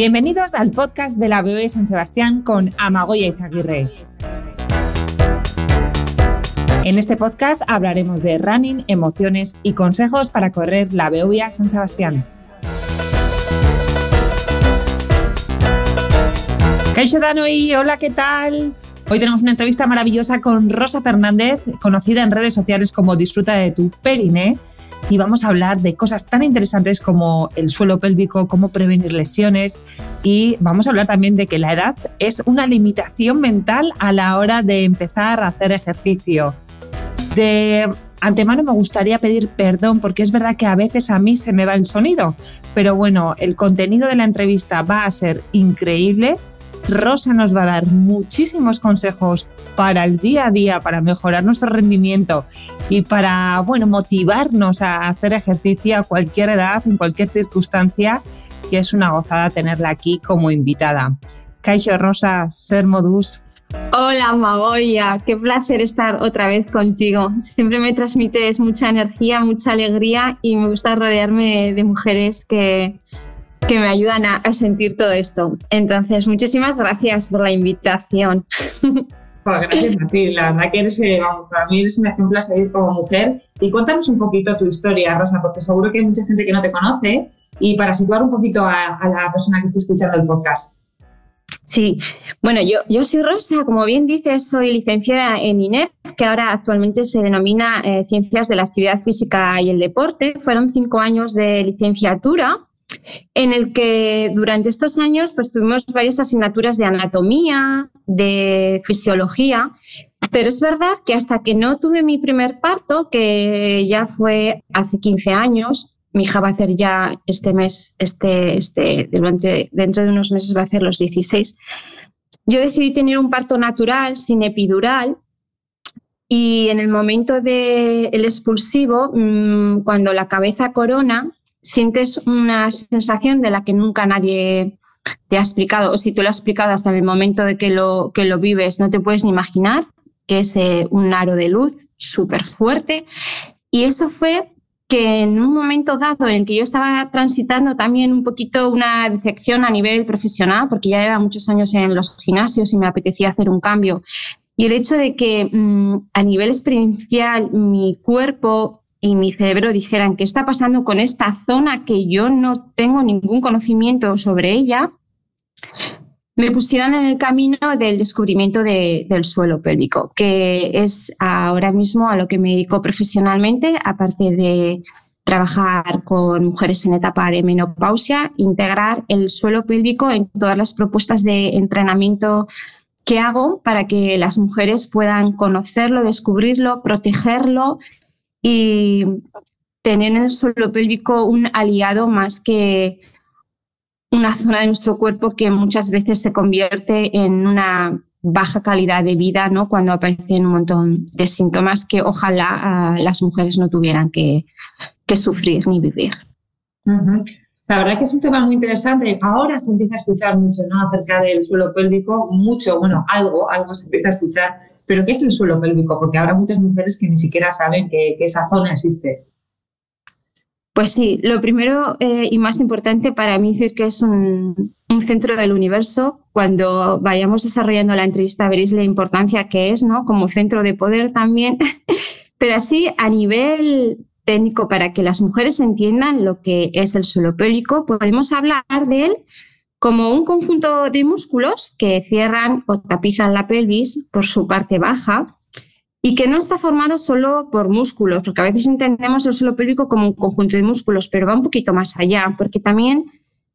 Bienvenidos al podcast de la BOE San Sebastián con Amagoya Izaguirre. En este podcast hablaremos de running, emociones y consejos para correr la Beovia San Sebastián. Danoi, hola, ¿qué tal? Hoy tenemos una entrevista maravillosa con Rosa Fernández, conocida en redes sociales como Disfruta de tu Perine, y vamos a hablar de cosas tan interesantes como el suelo pélvico, cómo prevenir lesiones y vamos a hablar también de que la edad es una limitación mental a la hora de empezar a hacer ejercicio. De antemano me gustaría pedir perdón porque es verdad que a veces a mí se me va el sonido, pero bueno, el contenido de la entrevista va a ser increíble Rosa nos va a dar muchísimos consejos para el día a día, para mejorar nuestro rendimiento y para, bueno, motivarnos a hacer ejercicio a cualquier edad, en cualquier circunstancia, y es una gozada tenerla aquí como invitada. Kaixo Rosa, ser modus. Hola Magoya, qué placer estar otra vez contigo. Siempre me transmites mucha energía, mucha alegría y me gusta rodearme de mujeres que, que me ayudan a, sentir todo esto. Entonces, muchísimas gracias por la invitación. gracias a ti, la verdad que eres, eh, para mí eres un ejemplo a seguir como mujer. Y cuéntanos un poquito tu historia, Rosa, porque seguro que hay mucha gente que no te conoce. Y para situar un poquito a, la persona que esté escuchando el podcast. Sí, bueno, yo, yo soy Rosa, como bien dices, soy licenciada en INEF, que ahora actualmente se denomina eh, Ciencias de la Actividad Física y el Deporte. Fueron cinco años de licenciatura en el que durante estos años pues, tuvimos varias asignaturas de anatomía, de fisiología, pero es verdad que hasta que no tuve mi primer parto, que ya fue hace 15 años, mi hija va a hacer ya este mes, este, este, dentro de unos meses va a hacer los 16, yo decidí tener un parto natural, sin epidural, y en el momento del expulsivo, mm, cuando la cabeza corona, sientes una sensación de la que nunca nadie te ha explicado, o si tú lo has explicado hasta el momento de que lo, que lo vives, no te puedes ni imaginar, que es eh, un aro de luz súper fuerte. Y eso fue que en un momento dado en que yo estaba transitando también un poquito una decepción a nivel profesional, porque ya lleva muchos años en los gimnasios y me apetecía hacer un cambio, y el hecho de que mm, a nivel experiencial mi cuerpo y mi cerebro dijeran qué está pasando con esta zona que yo no tengo ningún conocimiento sobre ella, me pusieran en el camino del descubrimiento del suelo pélvico, que es ahora mismo a lo que me dedico profesionalmente, aparte de trabajar con mujeres en etapa de menopausia, integrar el suelo pélvico en todas las propuestas de entrenamiento que hago para que las mujeres puedan conocerlo, descubrirlo, protegerlo y tener en el suelo pélvico un aliado más que una zona de nuestro cuerpo que muchas veces se convierte en una baja calidad de vida, ¿no? Cuando aparecen un montón de síntomas que ojalá ah, las mujeres no tuvieran que, sufrir ni vivir. La verdad que es un tema muy interesante. Ahora se empieza a escuchar mucho, ¿no? Acerca del suelo pélvico, mucho, bueno, algo, algo se empieza a escuchar pero ¿qué es el suelo pélvico? Porque habrá muchas mujeres que ni siquiera saben que, esa zona existe. Pues sí, lo primero eh, y más importante para mí decir que es un, centro del universo. Cuando vayamos desarrollando la entrevista veréis la importancia que es, ¿no? Como centro de poder también. Pero así, a nivel técnico, para que las mujeres entiendan lo que es el suelo pélvico, podemos hablar de él como un conjunto de músculos que cierran o tapizan la pelvis por su parte baja y que no está formado solo por músculos, porque a veces entendemos el suelo pélvico como un conjunto de músculos, pero va un poquito más allá, porque también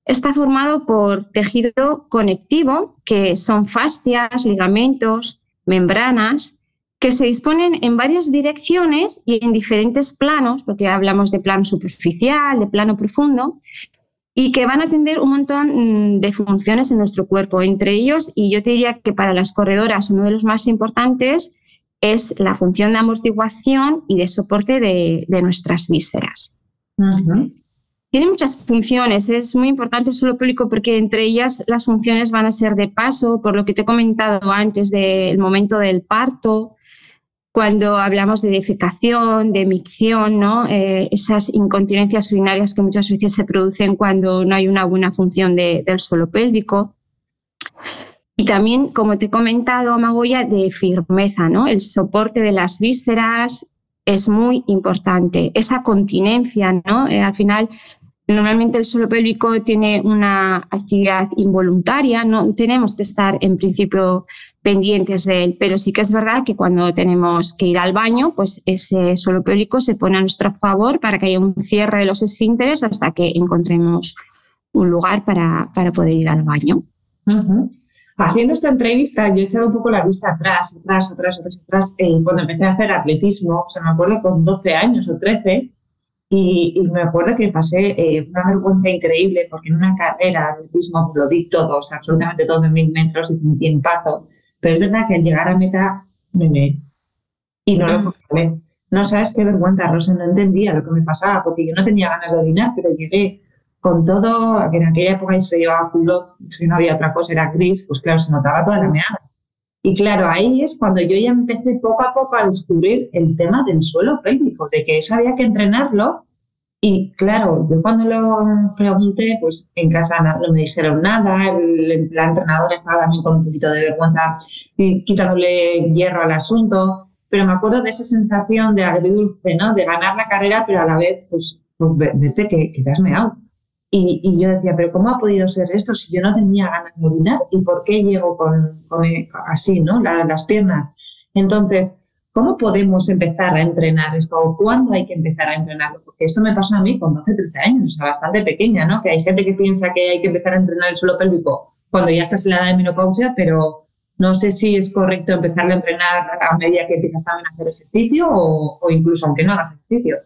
está formado por tejido conectivo, que son fascias, ligamentos, membranas, que se disponen en varias direcciones y en diferentes planos, porque hablamos de plano superficial, de plano profundo, y que van a atender un montón mm, de funciones en nuestro cuerpo. Entre ellos, y yo te diría que para las corredoras uno de los más importantes es la función de amortiguación y de soporte de, nuestras vísceras. Tiene muchas funciones, es muy importante el suelo pélvico porque entre ellas las funciones van a ser de paso, por lo que te he comentado antes del momento del parto, cuando hablamos de defecación, de micción, ¿no? Eh, esas incontinencias urinarias que muchas veces se producen cuando no hay una buena función del suelo pélvico. Y también, como te he comentado, Magoya, de firmeza, ¿no? El soporte de las vísceras es muy importante. Esa continencia, ¿no? Eh, al final, normalmente el suelo pélvico tiene una actividad involuntaria, no tenemos que estar en principio pendientes de él, pero sí que es verdad que cuando tenemos que ir al baño, pues ese suelo pélvico se pone a nuestro favor para que haya un cierre de los esfínteres hasta que encontremos un lugar para, para poder ir al baño. Haciendo esta entrevista, yo he echado un poco la vista atrás, atrás, atrás, atrás, atrás. Eh, cuando empecé a hacer atletismo, o sea, me acuerdo con 12 años o 13, y, me acuerdo que pasé eh, una vergüenza increíble porque en una carrera de atletismo lo di todo, o sea, absolutamente todo en mil metros y un tiempazo. Pero es verdad que al llegar a meta me me y no lo controlé. No sabes qué vergüenza, Rosa, no entendía lo que me pasaba porque yo no tenía ganas de orinar, pero llegué con todo, que en aquella época se llevaba culottes, si no había otra cosa, era gris, pues claro, se notaba toda la meada. Y claro, ahí es cuando yo ya empecé poco a poco a descubrir el tema del suelo pélvico, de que eso había que entrenarlo. Y claro, yo cuando lo pregunté, pues en casa no me dijeron nada, la entrenadora estaba también con un poquito de vergüenza y quitándole hierro al asunto. Pero me acuerdo de esa sensación de agridulce, ¿no? De ganar la carrera, pero a la vez, pues, pues vete que, que has meado. Y, yo decía, pero ¿cómo ha podido ser esto si yo no tenía ganas de orinar? ¿Y por qué llego con, así, ¿no? las piernas. Entonces, ¿cómo podemos empezar a entrenar esto? ¿O cuándo hay que empezar a entrenarlo? Porque esto me pasó a mí con 12, 13 años, o sea, bastante pequeña, ¿no? Que hay gente que piensa que hay que empezar a entrenar el suelo pélvico cuando ya estás en la edad de menopausia, pero no sé si es correcto empezar a entrenar a medida que empiezas también a hacer ejercicio o incluso aunque no hagas ejercicio.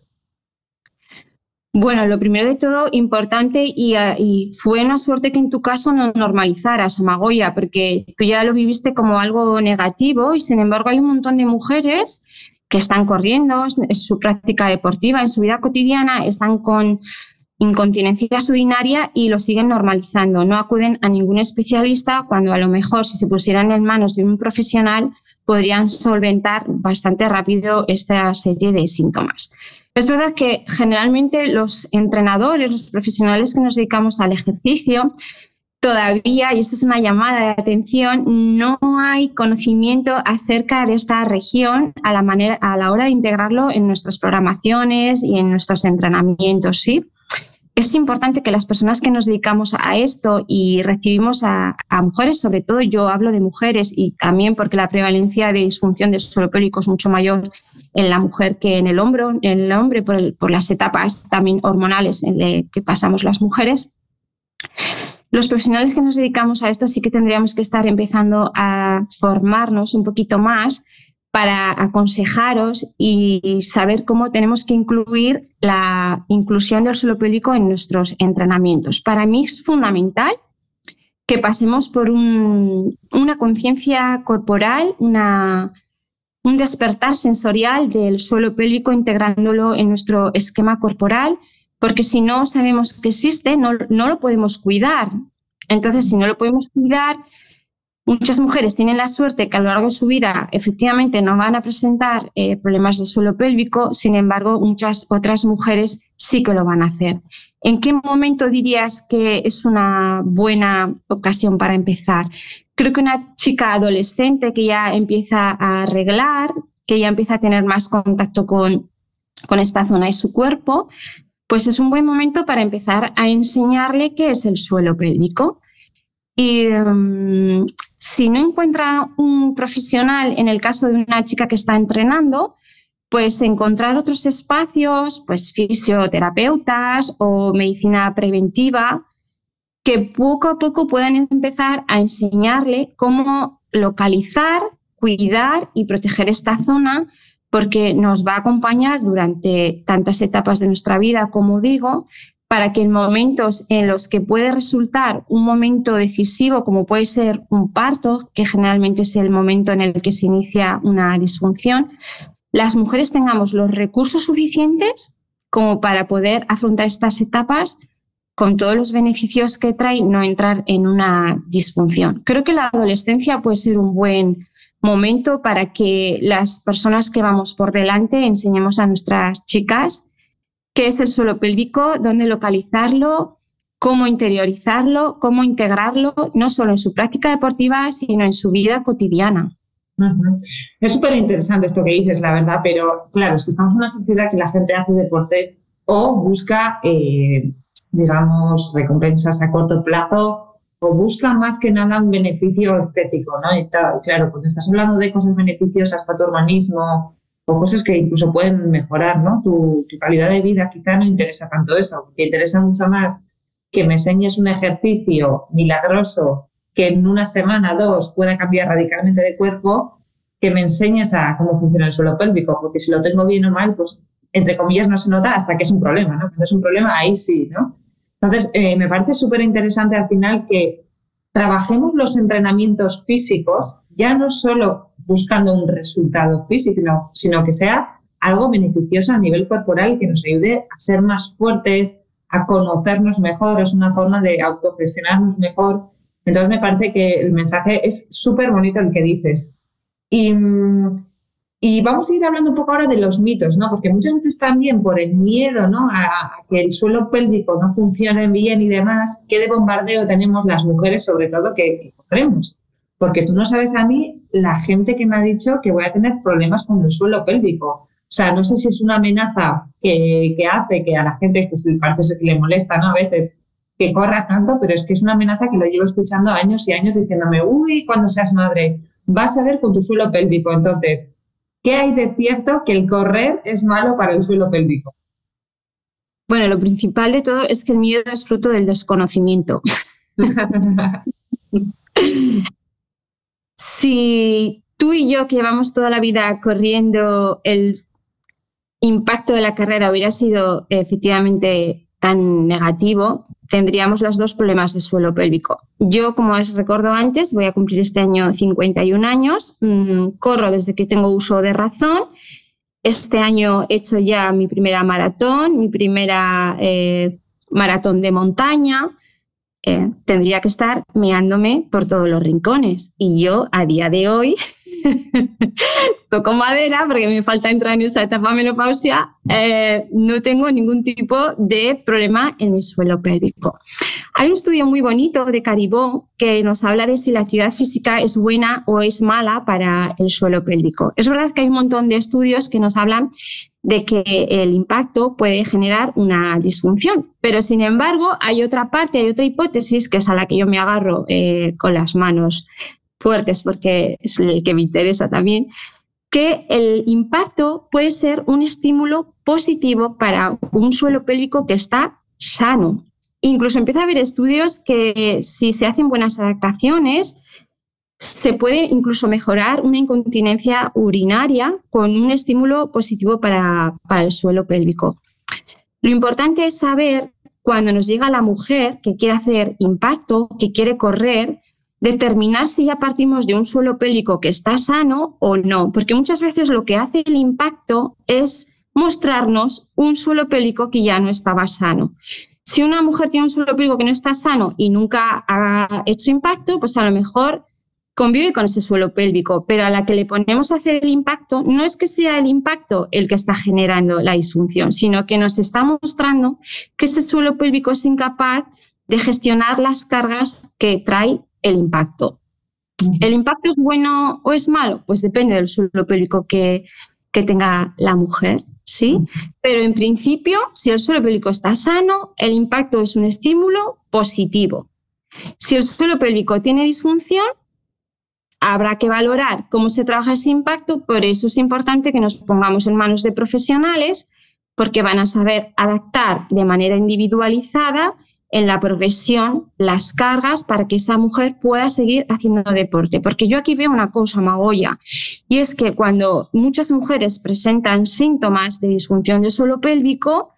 Bueno, lo primero de todo, importante ah, y, fue una suerte que en tu caso no normalizaras Magoya, porque tú ya lo viviste como algo negativo y sin embargo hay un montón de mujeres que están corriendo, en su práctica deportiva, en su vida cotidiana, están con incontinencia urinaria y lo siguen normalizando. No acuden a ningún especialista cuando a lo mejor si se pusieran en manos de un profesional podrían solventar bastante rápido esta serie de síntomas. Es verdad que generalmente los entrenadores, los profesionales que nos dedicamos al ejercicio, todavía, y esta es una llamada de atención, no hay conocimiento acerca de esta región a la, manera, a la hora de integrarlo en nuestras programaciones y en nuestros entrenamientos. ¿sí? Es importante que las personas que nos dedicamos a esto y recibimos a, mujeres, sobre todo yo hablo de mujeres y también porque la prevalencia de disfunción de suelo pélvico es mucho mayor en la mujer que en el, hombro, en el hombre por, las etapas también hormonales en que pasamos las mujeres. Los profesionales que nos dedicamos a esto sí que tendríamos que estar empezando a formarnos un poquito más para aconsejaros y saber cómo tenemos que incluir la inclusión del suelo pélvico en nuestros entrenamientos. Para mí es fundamental que pasemos por una conciencia corporal, un despertar sensorial del suelo pélvico integrándolo en nuestro esquema corporal, porque si no sabemos que existe, no lo podemos cuidar. Entonces, si no lo podemos cuidar, Muchas mujeres tienen la suerte que a lo largo de su vida efectivamente no van a presentar eh, problemas de suelo pélvico, sin embargo, muchas otras mujeres sí que lo van a hacer. ¿En qué momento dirías que es una buena ocasión para empezar? Creo que una chica adolescente que ya empieza a arreglar, que ya empieza a tener más contacto con, con esta zona de su cuerpo, pues es un buen momento para empezar a enseñarle qué es el suelo pélvico. Y mm, si no encuentra un profesional, en el caso de una chica que está entrenando, pues encontrar otros espacios, pues fisioterapeutas o medicina preventiva, que poco a poco puedan empezar a enseñarle cómo localizar, cuidar y proteger esta zona, porque nos va a acompañar durante tantas etapas de nuestra vida, como digo, para que en momentos en los que puede resultar un momento decisivo, como puede ser un parto, que generalmente es el momento en el que se inicia una disfunción, las mujeres tengamos los recursos suficientes como para poder afrontar estas etapas con todos los beneficios que trae no entrar en una disfunción. Creo que la adolescencia puede ser un buen momento para que las personas que vamos por delante enseñemos a nuestras chicas qué es el suelo pélvico, dónde localizarlo, cómo interiorizarlo, cómo integrarlo, no solo en su práctica deportiva, sino en su vida cotidiana. Es súper interesante esto que dices, la verdad, pero claro, es que estamos en una sociedad que la gente hace deporte o busca, eh, digamos, recompensas a corto plazo o busca más que nada un beneficio estético, ¿no? Y claro, cuando estás hablando de cosas beneficiosas para tu organismo o cosas que incluso pueden mejorar, ¿no? Tu, calidad de vida, quizá no interesa tanto eso, porque interesa mucho más que me enseñes un ejercicio milagroso que en una semana, dos, pueda cambiar radicalmente de cuerpo, que me enseñes a cómo funciona el suelo pélvico, porque si lo tengo bien o mal, pues entre comillas no se nota hasta que es un problema, ¿no? Cuando es un problema, ahí sí, ¿no? Entonces, eh, me parece súper interesante al final que trabajemos los entrenamientos físicos ya no solo buscando un resultado físico, sino que sea algo beneficioso a nivel corporal y que nos ayude a ser más fuertes, a conocernos mejor, es una forma de autogestionarnos mejor. Entonces me parece que el mensaje es súper bonito el que dices. Y, y, vamos a ir hablando un poco ahora de los mitos, ¿no? Porque muchas veces también por el miedo, ¿no? A, que el suelo pélvico no funcione bien y demás, ¿qué de bombardeo tenemos las mujeres sobre todo que, corremos? Porque tú no sabes a mí la gente que me ha dicho que voy a tener problemas con el suelo pélvico. O sea, no sé si es una amenaza que, que hace que a la gente pues, parece que le molesta, ¿no? A veces que corra tanto, pero es que es una amenaza que lo llevo escuchando años y años diciéndome, uy, cuando seas madre, vas a ver con tu suelo pélvico. Entonces, ¿qué hay de cierto que el correr es malo para el suelo pélvico? Bueno, lo principal de todo es que el miedo es fruto del desconocimiento. si tú y yo que llevamos toda la vida corriendo el impacto de la carrera hubiera sido efectivamente tan negativo, tendríamos los dos problemas de suelo pélvico. Yo, como os recuerdo antes, voy a cumplir este año 51 años, mm, corro desde que tengo uso de razón. Este año he hecho ya mi primera maratón, mi primera eh, maratón de montaña. Eh, tendría que estar meándome por todos los rincones. Y yo, a día de hoy, toco madera porque me falta entrar en esa etapa menopausia, eh, no tengo ningún tipo de problema en mi suelo pélvico. Hay un estudio muy bonito de Caribó que nos habla de si la actividad física es buena o es mala para el suelo pélvico. Es verdad que hay un montón de estudios que nos hablan de que el impacto puede generar una disfunción. Pero sin embargo, hay otra parte, hay otra hipótesis que es a la que yo me agarro eh, con las manos fuertes porque es el que me interesa también, que el impacto puede ser un estímulo positivo para un suelo pélvico que está sano. Incluso empieza a haber estudios que si se hacen buenas adaptaciones, se puede incluso mejorar una incontinencia urinaria con un estímulo positivo para, para el suelo pélvico. Lo importante es saber cuando nos llega la mujer que quiere hacer impacto, que quiere correr, determinar si ya partimos de un suelo pélvico que está sano o no, porque muchas veces lo que hace el impacto es mostrarnos un suelo pélvico que ya no estaba sano. Si una mujer tiene un suelo pélvico que no está sano y nunca ha hecho impacto, pues a lo mejor convive con ese suelo pélvico, pero a la que le ponemos a hacer el impacto, no es que sea el impacto el que está generando la disfunción, sino que nos está mostrando que ese suelo pélvico es incapaz de gestionar las cargas que trae el impacto. ¿El impacto es bueno o es malo? Pues depende del suelo pélvico que, que tenga la mujer, ¿sí? Pero en principio, si el suelo pélvico está sano, el impacto es un estímulo positivo. Si el suelo pélvico tiene disfunción, habrá que valorar cómo se trabaja ese impacto, por eso es importante que nos pongamos en manos de profesionales porque van a saber adaptar de manera individualizada en la progresión las cargas para que esa mujer pueda seguir haciendo deporte. Porque yo aquí veo una cosa, Magoya, y es que cuando muchas mujeres presentan síntomas de disfunción del suelo pélvico,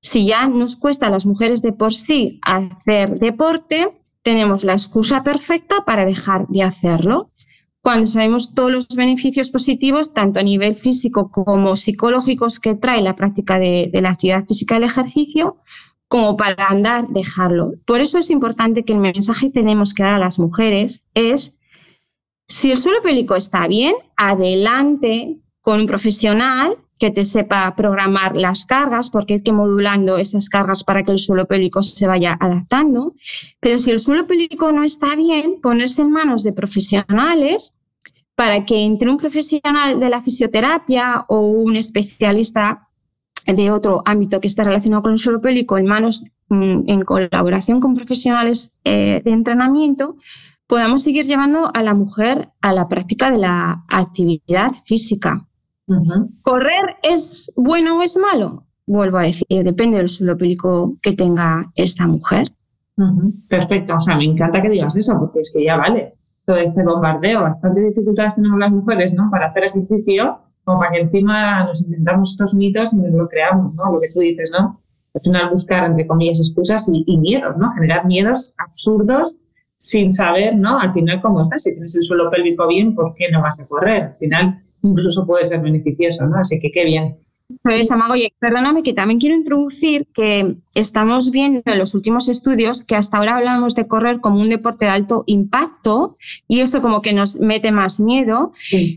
si ya nos cuesta a las mujeres de por sí hacer deporte, tenemos la excusa perfecta para dejar de hacerlo. Cuando sabemos todos los beneficios positivos, tanto a nivel físico como psicológicos que trae la práctica de, la actividad física y el ejercicio, como para andar, dejarlo. Por eso es importante que el mensaje que tenemos que dar a las mujees es, Si el suelo pélvico está bien, adelante con un profesional que te sepa programar las cargas, porque hay que modulando esas cargas para que el suelo pélvico se vaya adaptando. Pero si el suelo pélvico no está bien, ponerse en manos de profesionales para que entre un profesional de la fisioterapia o un especialista de otro ámbito que esté relacionado con el suelo pélvico en manos, mm, en colaboración con profesionales eh, de entrenamiento, podamos seguir llevando a la mujer a la práctica de la actividad física. ¿Correr es bueno o es malo? Vuelvo a decir, depende del suelo pélvico que tenga esta mujer. Perfecto, o sea, me encanta que digas eso, porque es que ya vale todo este bombardeo. Bastante dificultades tenemos las mujeres, ¿no? Para hacer ejercicio, como para que encima nos intentamos estos mitos y nos lo creamos, ¿no? Lo que tú dices, ¿no? Al final buscar, entre comillas, excusas y, y miedos, ¿no? Generar miedos absurdos sin saber, ¿no? Al final cómo estás. Si tienes el suelo pélvico bien, ¿por qué no vas a correr? Al final incluso puede ser beneficioso, ¿no? Así que qué bien. Pues, Oye, perdóname que también quiero introducir que estamos viendo en los últimos estudios que hasta ahora hablamos de correr como un deporte de alto impacto y eso como que nos mete más miedo,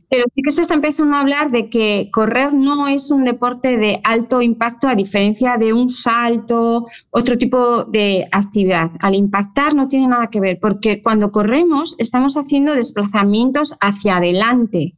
pero sí que se está empezando a hablar de que correr no es un deporte de alto impacto a diferencia de un salto, otro tipo de actividad. Al impactar no tiene nada que ver porque cuando corremos estamos haciendo desplazamientos hacia adelante.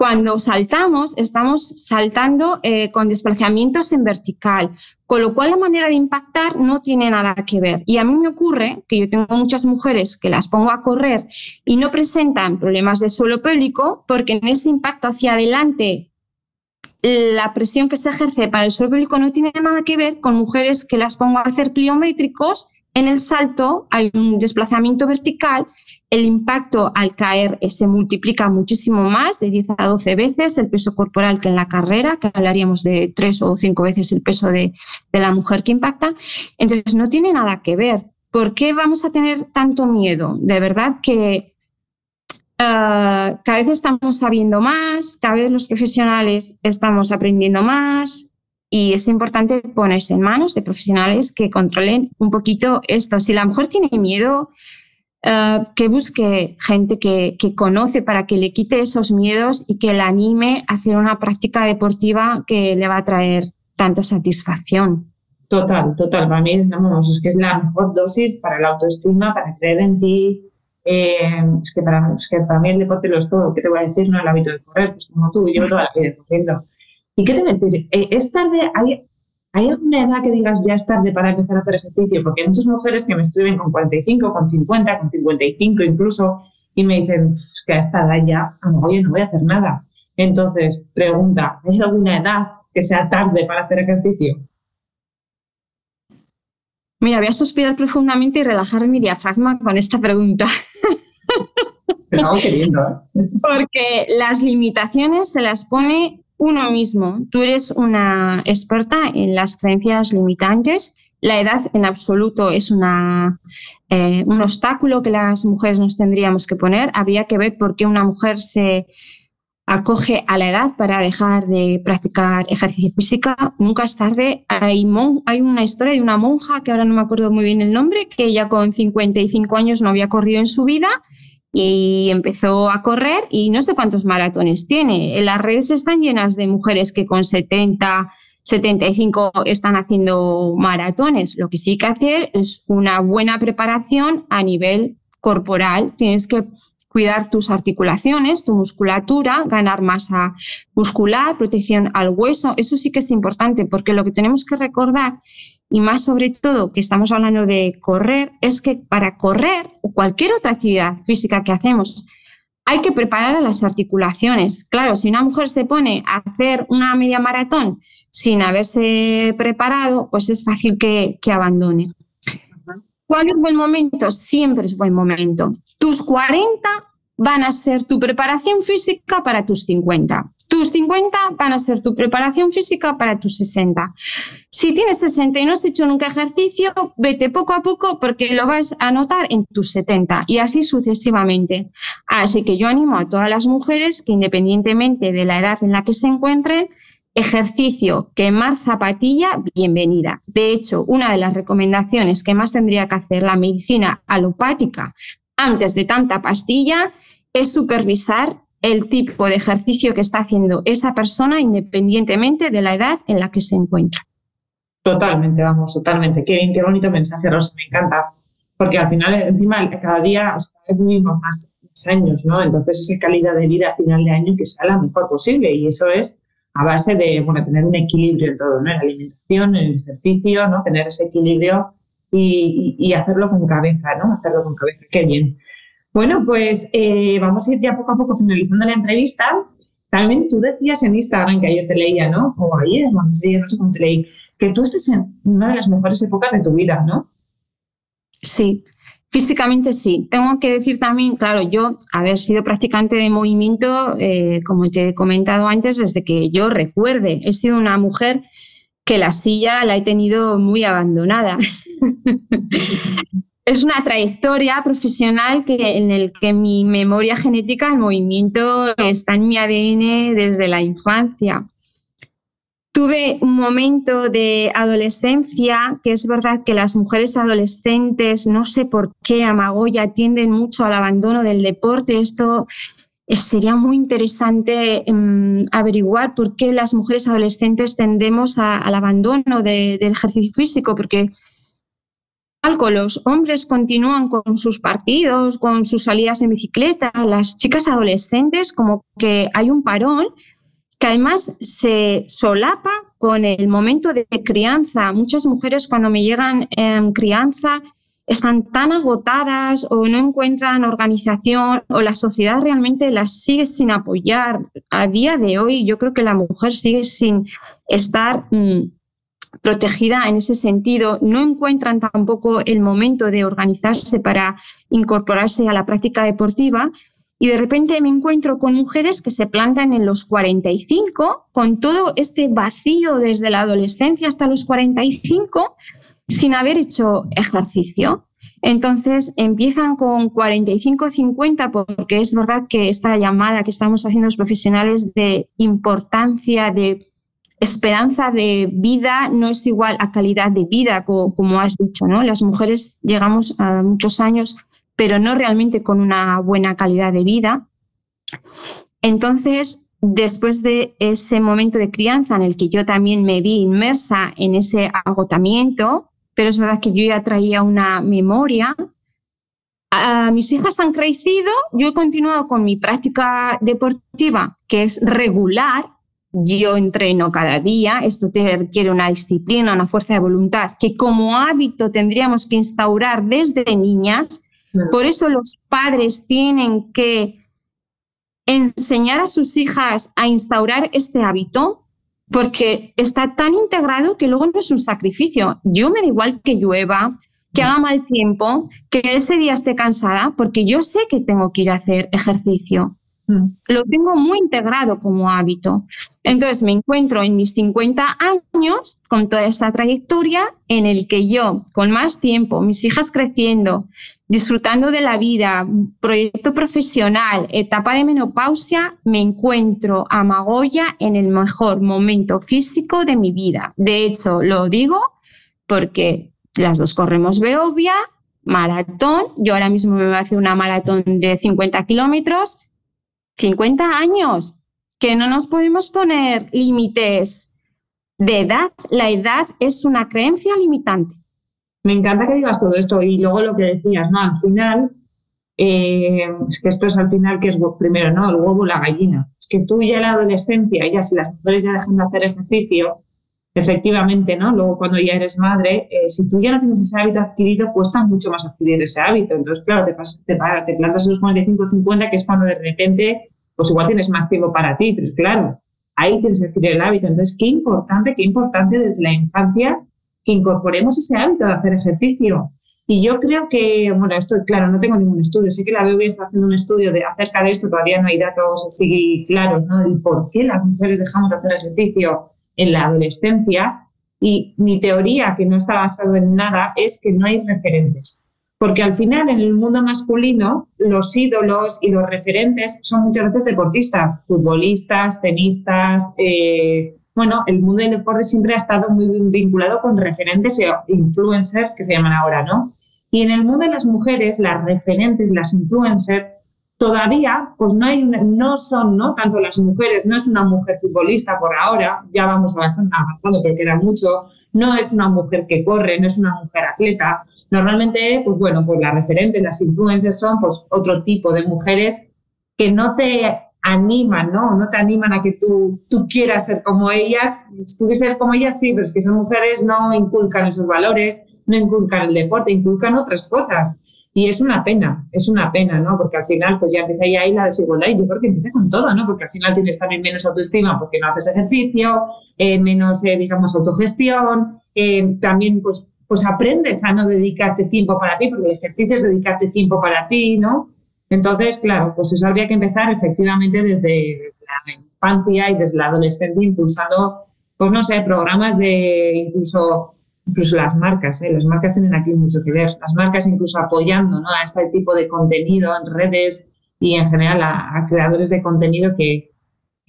Cuando saltamos, estamos saltando eh, con desplazamientos en vertical, con lo cual la manera de impactar no tiene nada que ver. Y a mí me ocurre que yo tengo muchas mujeres que las pongo a correr y no presentan problemas de suelo pélvico porque en ese impacto hacia adelante la presión que se ejerce para el suelo pélvico no tiene nada que ver con mujeres que las pongo a hacer pliométricos. En el salto hay un desplazamiento vertical el impacto al caer se multiplica muchísimo más, de 10 a 12 veces el peso corporal que en la carrera, que hablaríamos de 3 o 5 veces el peso de, la mujer que impacta. Entonces, no tiene nada que ver. ¿Por qué vamos a tener tanto miedo? De verdad que ah, cada vez estamos sabiendo más, cada vez los profesionales estamos aprendiendo más y es importante ponerse en manos de profesionales que controlen un poquito esto. Si la mujer tiene miedo, eh, que busque gente que, conoce para que le quite esos miedos y que la anime a hacer una práctica deportiva que le va a traer tanta satisfacción. Total, total. Para mí es que es la mejor dosis para la autoestima, para creer en ti. Eh, es, que para, mí el deporte lo es todo. ¿Qué te voy a decir? No el hábito de correr, pues como tú, llevo toda la vida corriendo. ¿Y qué te voy a decir? Eh, es tarde, hay, ¿Hay alguna edad que digas ya es tarde para empezar a hacer ejercicio? Porque hay muchas mujeres que me escriben con 45, con 50, con 55 incluso, y me dicen que a esta edad ya, oye, no voy a hacer nada. Entonces, pregunta, ¿hay alguna edad que sea tarde para hacer ejercicio? Mira, voy a suspirar profundamente y relajar mi diafragma con esta pregunta. Pero queriendo, ¿eh? Porque las limitaciones se las pone uno mismo. Tú eres una experta en las creencias limitantes. La edad en absoluto es una, eh, un obstáculo que las mujeres nos tendríamos que poner. Habría que ver por qué una mujer se acoge a la edad para dejar de practicar ejercicio físico. Nunca es tarde. Hay, hay una historia de una monja, que ahora no me acuerdo muy bien el nombre, que ya con 55 años no había corrido en su vida y empezó a correr y no sé cuántos maratones tiene. Las redes están llenas de mujeres que con 70, 75 están haciendo maratones. Lo que sí que hacer es una buena preparación a nivel corporal. Tienes que cuidar tus articulaciones, tu musculatura, ganar masa muscular, protección al hueso. Eso sí que es importante porque lo que tenemos que recordar y más sobre todo que estamos hablando de correr, es que para correr o cualquier otra actividad física que hacemos, hay que preparar a las articulaciones. Claro, si una mujer se pone a hacer una media maratón sin haberse preparado, pues es fácil que, que abandone. ¿Cuándo es buen momento? Siempre es buen momento. Tus 40 van a ser tu preparación física para tus 50. Tus 50 van a ser tu preparación física para tus 60. Si tienes 60 y no has hecho nunca ejercicio, vete poco a poco porque lo vas a notar en tus 70 y así sucesivamente. Así que yo animo a todas las mujeres que independientemente de la edad en la que se encuentren, ejercicio, quemar zapatilla, bienvenida. De hecho, una de las recomendaciones que más tendría que hacer la medicina alopática antes de tanta pastilla es supervisar el tipo de ejercicio que está haciendo esa persona independientemente de la edad en la que se encuentra. Totalmente, vamos, totalmente. Qué, qué bonito mensaje, Rosa, me encanta. Porque al final, encima, cada día vivimos más, años, ¿no? Entonces, esa calidad de vida a final de año que sea la mejor posible. Y eso es a base de, bueno, tener un equilibrio en todo, ¿no? En la alimentación, en el ejercicio, ¿no? Tener ese equilibrio y, y, hacerlo con cabeza, ¿no? Hacerlo con cabeza. Qué bien. Bueno, pues eh, vamos a ir ya poco a poco finalizando la entrevista. También tú decías en Instagram, que ayer te leía, ¿no? O ayer, cuando se no sé te leí, que tú estás en una de las mejores épocas de tu vida, ¿no? Sí, físicamente sí. Tengo que decir también, claro, yo haber sido practicante de movimiento, eh, como te he comentado antes, desde que yo recuerde, he sido una mujer que la silla la he tenido muy abandonada. es una trayectoria profesional que, en el que mi memoria genética, el movimiento, está en mi ADN desde la infancia. Tuve un momento de adolescencia, que es verdad que las mujeres adolescentes, no sé por qué, a Magoya, tienden mucho al abandono del deporte. Esto eh, sería muy interesante em, averiguar por qué las mujeres adolescentes tendemos al abandono del ejercicio físico, porque los hombres continúan con sus partidos, con sus salidas en bicicleta, las chicas adolescentes como que hay un parón que además se solapa con el momento de crianza. Muchas mujeres cuando me llegan en crianza están tan agotadas o no encuentran organización o la sociedad realmente las sigue sin apoyar. A día de hoy yo creo que la mujer sigue sin estar... Mm, protegida en ese sentido, no encuentran tampoco el momento de organizarse para incorporarse a la práctica deportiva y de repente me encuentro con mujeres que se plantan en los 45 con todo este vacío desde la adolescencia hasta los 45 sin haber hecho ejercicio. Entonces empiezan con 45 50 porque es verdad que esta llamada que estamos haciendo los profesionales de importancia de esperanza de vida no es igual a calidad de vida, como, has dicho, ¿no? Las mujeres llegamos a muchos años, pero no realmente con una buena calidad de vida. Entonces, después de ese momento de crianza en el que yo también me vi inmersa en ese agotamiento, pero es verdad que yo ya traía una memoria. Mis hijas han crecido, yo he continuado con mi práctica deportiva, que es regular, yo entreno cada día, esto requiere una disciplina, una fuerza de voluntad que como hábito tendríamos que instaurar desde niñas. Por eso los padres tienen que enseñar a sus hijas a instaurar este hábito porque está tan integrado que luego no es un sacrificio. Yo me da igual que llueva, que haga mal tiempo, que ese día esté cansada, porque yo sé que tengo que ir a hacer ejercicio. Lo tengo muy integrado como hábito. Entonces me encuentro en mis 50 años con toda esta trayectoria en el que yo, con más tiempo, mis hijas creciendo, disfrutando de la vida, proyecto profesional, etapa de menopausia, me encuentro a Magoya en el mejor momento físico de mi vida. De hecho, lo digo porque las dos corremos Beovia, maratón, yo ahora mismo me voy a hacer una maratón de 50 kilómetros 50 años, que no nos podemos poner límites de edad. La edad es una creencia limitante. Me encanta que digas todo esto y luego lo que decías, ¿no? Al final, eh, es que esto es al final que es primero, ¿no? El huevo la gallina. Es que tú ya en la adolescencia, ya si las mujeres ya dejan de hacer ejercicio, efectivamente, ¿no? Luego cuando ya eres madre, eh, si tú ya no tienes ese hábito adquirido, cuesta mucho más adquirir ese hábito. Entonces, claro, te, te, plantas en los 45, 50, que es cuando de repente pues igual tienes más tiempo para ti, pero claro, ahí tienes que adquirir el hábito. Entonces, qué importante, qué importante desde la infancia que incorporemos ese hábito de hacer ejercicio. Y yo creo que, bueno, esto, claro, no tengo ningún estudio, sé que la BBB está haciendo un estudio de, acerca de esto, todavía no hay datos así claros, ¿no? De por qué las mujeres dejamos de hacer ejercicio en la adolescencia. Y mi teoría, que no está basada en nada, es que no hay referentes. Porque al final, en el mundo masculino, los ídolos y los referentes son muchas veces deportistas, futbolistas, tenistas. Eh, bueno, el mundo del deporte siempre ha estado muy vinculado con referentes e influencers, que se llaman ahora, ¿no? Y en el mundo de las mujeres, las referentes, las influencers, todavía, pues no hay, no son, ¿no? Tanto las mujeres, no es una mujer futbolista por ahora, ya vamos bastante avanzando, pero queda mucho, no es una mujer que corre, no es una mujer atleta. Normalmente, pues bueno, pues las referentes, las influencers son pues otro tipo de mujeres que no te animan, ¿no? No te animan a que tú, tú quieras ser como ellas. Si tú quieres ser como ellas, sí, pero es que esas mujeres no inculcan esos valores, no inculcan el deporte, inculcan otras cosas. Y es una pena, es una pena, ¿no? Porque al final, pues ya empieza ahí la desigualdad y yo creo que empieza con todo, ¿no? Porque al final tienes también menos autoestima porque no haces ejercicio, eh, menos, eh, digamos, autogestión, eh, también, pues, pues aprendes a no dedicarte tiempo para ti, porque el ejercicio es dedicarte tiempo para ti, ¿no? Entonces, claro, pues eso habría que empezar efectivamente desde la infancia y desde la adolescencia, impulsando, pues no sé, programas de incluso incluso las marcas, ¿eh? las marcas tienen aquí mucho que ver, las marcas incluso apoyando ¿no? a este tipo de contenido en redes y en general a, creadores de contenido que,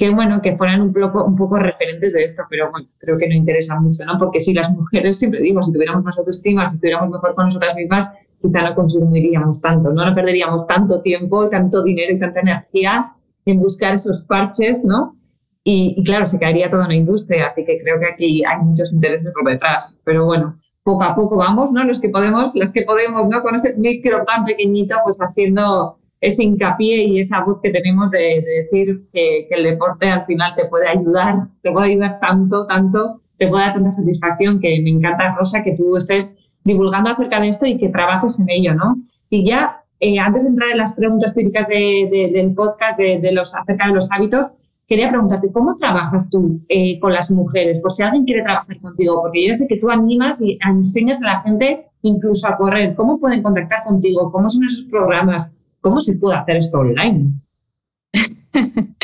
que, bueno, que fueran un poco, un poco referentes de esto, pero bueno, creo que no interesa mucho, ¿no? Porque si las mujeres, siempre digo, si tuviéramos más autoestima, si estuviéramos mejor con nosotras mismas, quizá no consumiríamos tanto, no, no perderíamos tanto tiempo, tanto dinero y tanta energía en buscar esos parches, ¿no? Y, claro, se caería toda una industria, así que creo que aquí hay muchos intereses por detrás. Pero bueno, poco a poco vamos, ¿no? Los que podemos, los que podemos, ¿no? Con este micro tan pequeñito, pues haciendo ese hincapié y esa voz que tenemos de, decir que, el deporte al final te puede ayudar, te puede ayudar tanto, tanto, te puede dar tanta satisfacción que me encanta, Rosa, que tú estés divulgando acerca de esto y que trabajes en ello, ¿no? Y ya, eh, antes de entrar en las preguntas típicas de, del podcast de, de, los, acerca de los hábitos, quería preguntarte, ¿cómo trabajas tú eh, con las mujeres? Por si alguien quiere trabajar contigo, porque yo sé que tú animas y enseñas a la gente incluso a correr. ¿Cómo pueden contactar contigo? ¿Cómo son esos programas? ¿Cómo se puede hacer esto online?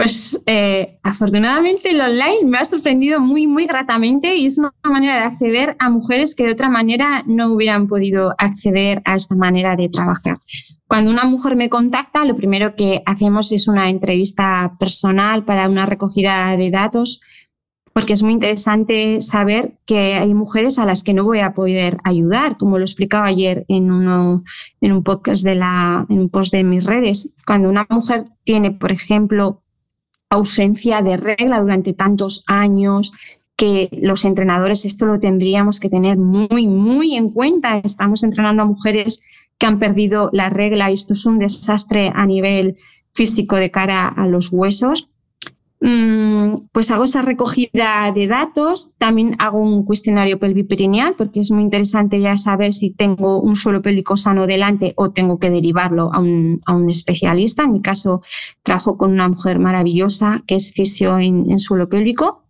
Pues eh, afortunadamente el online me ha sorprendido muy, muy gratamente y es una manera de acceder a mujeres que de otra manera no hubieran podido acceder a esta manera de trabajar. Cuando una mujer me contacta, lo primero que hacemos es una entrevista personal para una recogida de datos, porque es muy interesante saber que hay mujeres a las que no voy a poder ayudar, como lo explicaba ayer en, un podcast de la, en un post de mis redes. Cuando una mujer tiene, por ejemplo, ausencia de regla durante tantos años, que los entrenadores esto lo tendríamos que tener muy, muy en cuenta. Estamos entrenando a mujeres que han perdido la regla. Esto es un desastre a nivel físico de cara a los huesos. Mm, pues hago esa recogida de datos, también hago un cuestionario pelviperineal porque es muy interesante ya saber si tengo un suelo pélvico sano delante o tengo que derivarlo a un, a un especialista. En mi caso, trabajo con una mujer maravillosa que es fisio en, en suelo pélvico.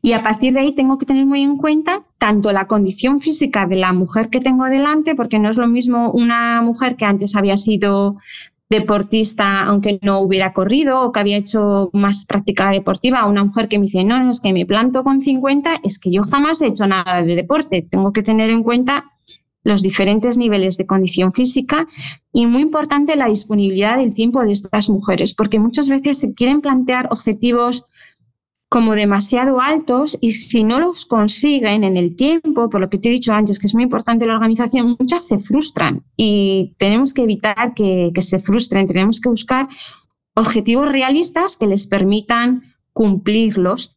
Y a partir de ahí tengo que tener muy en cuenta tanto la condición física de la mujer que tengo delante, porque no es lo mismo una mujer que antes había sido deportista, aunque no hubiera corrido o que había hecho más práctica deportiva, una mujer que me dice, no, es que me planto con 50, es que yo jamás he hecho nada de deporte. Tengo que tener en cuenta los diferentes niveles de condición física y muy importante la disponibilidad del tiempo de estas mujeres, porque muchas veces se quieren plantear objetivos como demasiado altos y si no los consiguen en el tiempo, por lo que te he dicho antes, que es muy importante la organización, muchas se frustran y tenemos que evitar que, que se frustren, tenemos que buscar objetivos realistas que les permitan cumplirlos.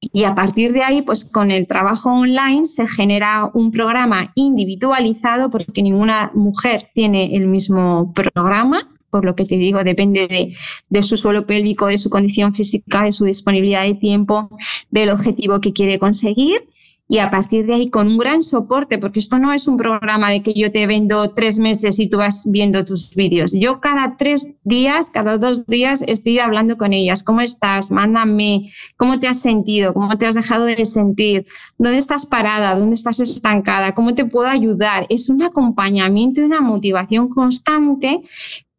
Y a partir de ahí, pues con el trabajo online se genera un programa individualizado porque ninguna mujer tiene el mismo programa por lo que te digo, depende de, su suelo pélvico, de su condición física, de su disponibilidad de tiempo, del objetivo que quiere conseguir. Y a partir de ahí, con un gran soporte, porque esto no es un programa de que yo te vendo tres meses y tú vas viendo tus vídeos. Yo cada tres días, cada dos días, estoy hablando con ellas. ¿Cómo estás? Mándame. ¿Cómo te has sentido? ¿Cómo te has dejado de sentir? ¿Dónde estás parada? ¿Dónde estás estancada? ¿Cómo te puedo ayudar? Es un acompañamiento y una motivación constante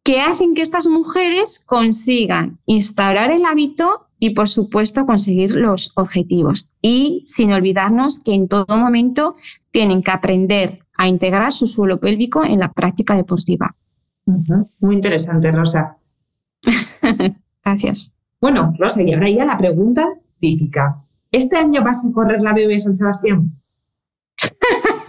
que hacen que estas mujeres consigan instaurar el hábito y, por supuesto, conseguir los objetivos. Y sin olvidarnos que en todo momento tienen que aprender a integrar su suelo pélvico en la práctica deportiva. Muy interesante, Rosa. Gracias. Bueno, Rosa, y ahora ya la pregunta típica. ¿Este año vas a correr la BB San Sebastián?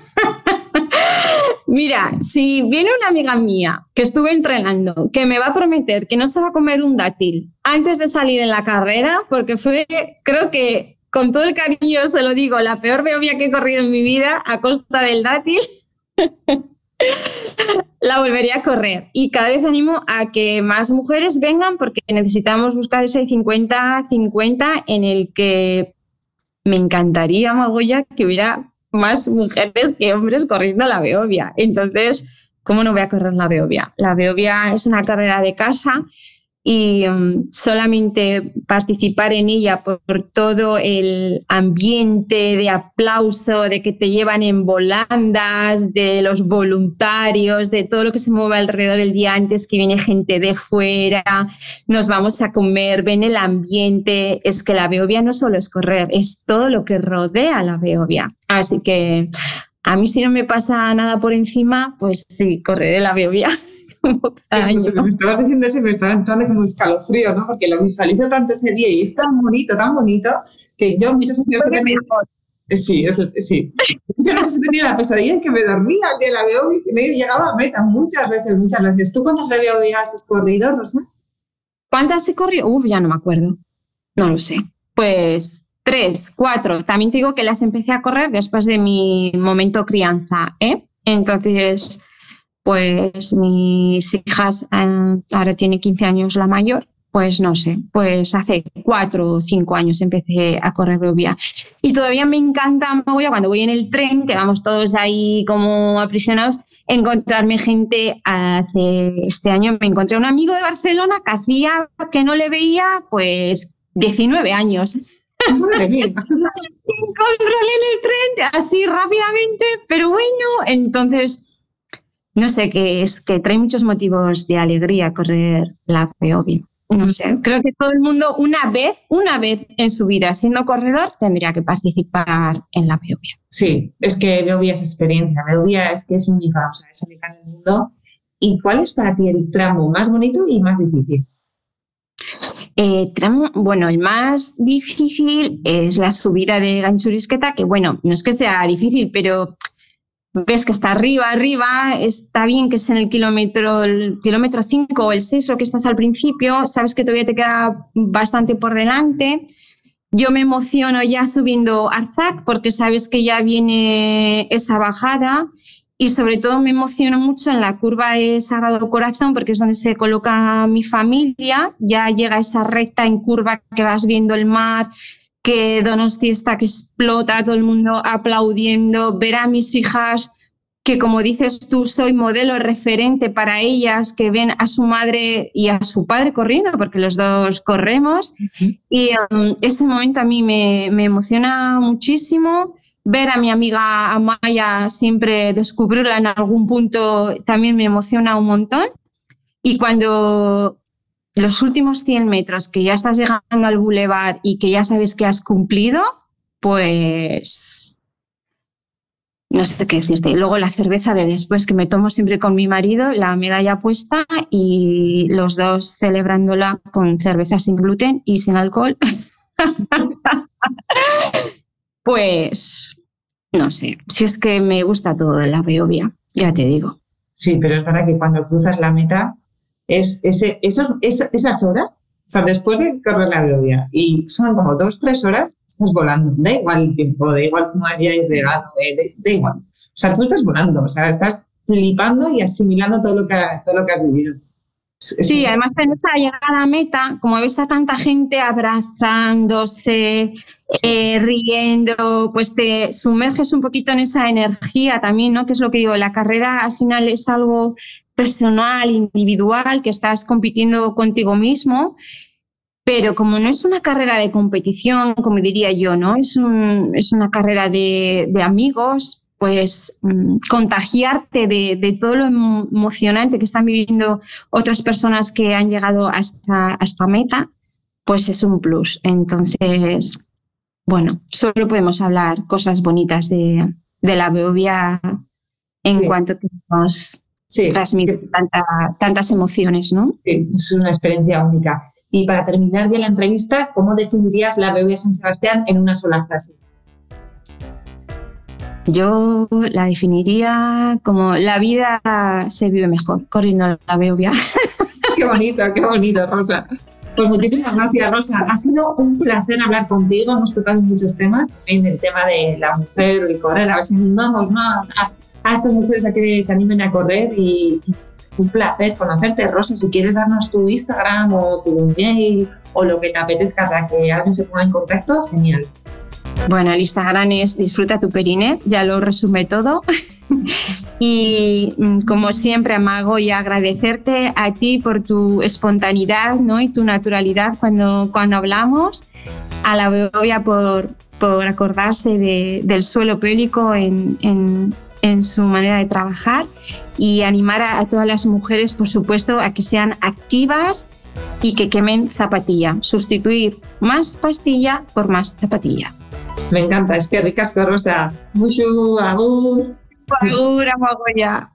Mira, si viene una amiga mía que estuve entrenando, que me va a prometer que no se va a comer un dátil antes de salir en la carrera, porque fue, creo que con todo el cariño se lo digo, la peor beobia que he corrido en mi vida a costa del dátil. la volvería a correr. Y cada vez animo a que más mujeres vengan porque necesitamos buscar ese 50-50 en el que me encantaría, Magoya, que hubiera más mujeres que hombres corriendo la Beovia. Entonces, ¿cómo no voy a correr la Beovia? La Beovia es una carrera de casa y um, solamente participar en ella por, todo el ambiente de aplauso, de que te llevan en volandas, de los voluntarios, de todo lo que se mueve alrededor el día antes, que viene gente de fuera, nos vamos a comer, ven el ambiente, es que la Beovia no solo es correr, es todo lo que rodea la Beovia. Así que a mí si no me pasa nada por encima, pues sí, correré la Beovia. me estabas diciendo eso y me estaba entrando como un escalofrío, ¿no? Porque lo visualizo tanto ese día y es tan bonito, tan bonito, que yo muchas veces he tenido... Sí, es, sí. Muchas veces he tenido la pesadilla de que me dormía al día de la BO y no llegaba a meta. Muchas veces, muchas veces. ¿Tú cuántas BO has corrido, Rosa? ¿Cuántas he corrido? Uf, ya no me acuerdo. No lo sé. Pues tres, cuatro. También te digo que las empecé a correr después de mi momento crianza, ¿eh? Entonces, pues mis hijas, eh, ahora tiene 15 años la mayor, pues no sé, pues hace cuatro o cinco años empecé a correr rubia. Y todavía me encanta cuando voy en el tren, que vamos todos ahí como aprisionados, encontrarme gente. Hace este año me encontré a un amigo de Barcelona que hacía que no le veía pues 19 años. Controlé en el tren así rápidamente, pero bueno, entonces no sé, que es que trae muchos motivos de alegría correr la Beovia. No sé, creo que todo el mundo una vez, una vez en su vida siendo corredor tendría que participar en la Beovia. Sí, es que Beovia es experiencia, Beovia es que es única, o sea, es única en el mundo. ¿Y cuál es para ti el tramo más bonito y más difícil? Eh, tramo, bueno, el más difícil es la subida de Ganchurisqueta, que bueno, no es que sea difícil, pero ves que está arriba, arriba, está bien que es en el kilómetro, kilómetro 5 o el 6 o que estás al principio, sabes que todavía te queda bastante por delante. Yo me emociono ya subiendo Arzac porque sabes que ya viene esa bajada y sobre todo me emociono mucho en la curva de Sagrado Corazón porque es donde se coloca mi familia, ya llega esa recta en curva que vas viendo el mar, que Donosti está que explota, todo el mundo aplaudiendo, ver a mis hijas que como dices tú, soy modelo referente para ellas, que ven a su madre y a su padre corriendo, porque los dos corremos. Y um, ese momento a mí me, me, emociona muchísimo. Ver a mi amiga Amaya siempre descubrirla en algún punto también me emociona un montón. Y cuando los últimos 100 metros que ya estás llegando al bulevar y que ya sabes que has cumplido, pues no sé qué decirte. Luego la cerveza de después que me tomo siempre con mi marido, la medalla puesta y los dos celebrándola con cerveza sin gluten y sin alcohol. pues no sé, si es que me gusta todo de la Beovia, ya te digo. Sí, pero es verdad que cuando cruzas la meta es ese, esos, esas horas, o sea, después de correr la gloria, y son como dos, tres horas, estás volando, da igual el tiempo, da igual cómo hayas llegado, da, igual. O sea, tú estás volando, o sea, estás flipando y asimilando todo lo que, todo lo que has vivido. Sí, además en esa llegada a meta, como ves a tanta gente abrazándose, eh, riendo, pues te sumerges un poquito en esa energía también, ¿no? Que es lo que digo, la carrera al final es algo personal, individual, que estás compitiendo contigo mismo, pero como no es una carrera de competición, como diría yo, ¿no? Es, es una carrera de, amigos, pues mm, contagiarte de, todo lo emocionante que están viviendo otras personas que han llegado hasta, esta meta, pues es un plus. Entonces, bueno, solo podemos hablar cosas bonitas de, la Beovia en cuanto que nos sí. transmite tantas emociones, ¿no? Sí, es una experiencia única. Y para terminar ya la entrevista, ¿cómo definirías la Beovia San Sebastián en una sola frase? Yo la definiría como la vida se vive mejor. Corriendo la ya. Qué bonito, qué bonito, Rosa. Pues muchísimas gracias, Rosa. Ha sido un placer hablar contigo. Hemos tocado muchos temas, también el tema de la mujer, el correr. A ver si animamos a, a, estas mujeres a que se animen a correr y, un placer conocerte, Rosa. Si quieres darnos tu Instagram o tu mail o lo que te apetezca para que alguien se ponga en contacto, genial. Bueno, el Instagram es disfruta tu perinet, ya lo resume todo. y mm, como siempre, Amago, y agradecerte a ti por tu espontaneidad ¿no? y tu naturalidad cuando, cuando hablamos, a la Beovia por, por acordarse del suelo pélvico en, en, en, su manera de trabajar y animar a, a todas las mujeres, por supuesto, a que sean activas y que quemen zapatilla. Sustituir más pastilla por más zapatilla. Me encanta, es que ricas Rosa. Mucho agur. Agur, amagoya.